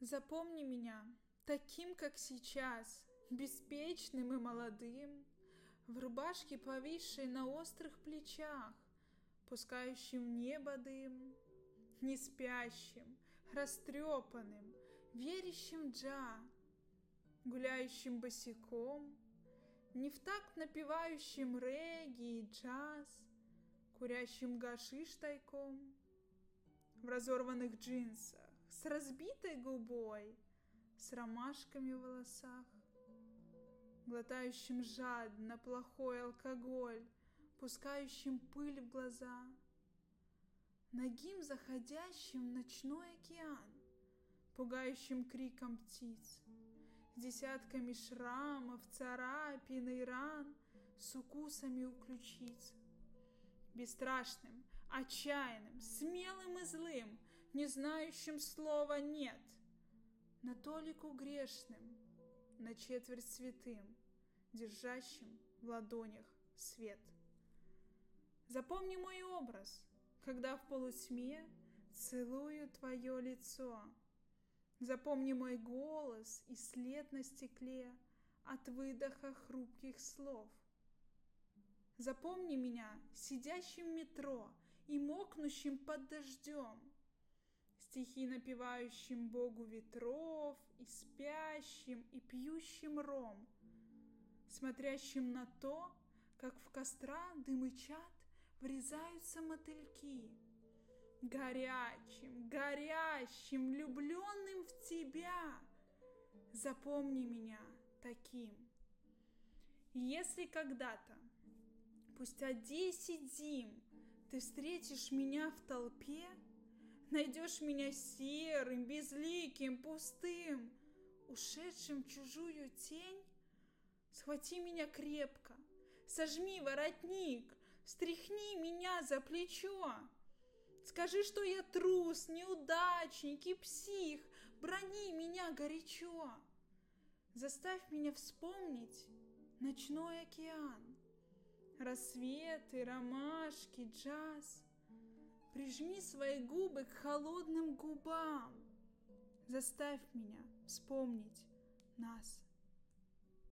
Запомни меня таким, как сейчас, беспечным и молодым, В рубашке, повисшей на острых плечах, Пускающим в небо дым, Не спящим, растрепанным, верящим джа, Гуляющим босиком, Не в такт напевающим регги и джаз, Курящим гашиш тайком, В разорванных джинсах, с разбитой губой, с ромашками в волосах, глотающим жадно плохой алкоголь, пускающим пыль в глаза, ногим заходящим в ночной океан, пугающим криком птиц, с десятками шрамов, царапин и ран, с укусами у ключиц бесстрашным, отчаянным, смелым и злым, не знающим слова «нет», на толику грешным, на четверть святым, держащим в ладонях свет. Запомни мой образ, когда в полутьме целую твое лицо. Запомни мой голос и след на стекле от выдоха хрупких слов — Запомни меня сидящим в метро и мокнущим под дождем, Стихи напевающим Богу ветров, и спящим, и пьющим ром, Смотрящим на то, как в костра дым и чад врезаются мотыльки, Горячим, горящим, влюбленным в тебя, Запомни меня таким. Если когда-то Спустя десять зим ты встретишь меня в толпе, Найдешь меня серым, безликим, пустым, Ушедшим в чужую тень. Схвати меня крепко, сожми воротник, Стряхни меня за плечо. Скажи, что я трус, неудачник и псих, Брони меня горячо. Заставь меня вспомнить ночной океан — рассветы, ромашки, джаз. Прижми свои губы к холодным губам. Заставь меня вспомнить нас.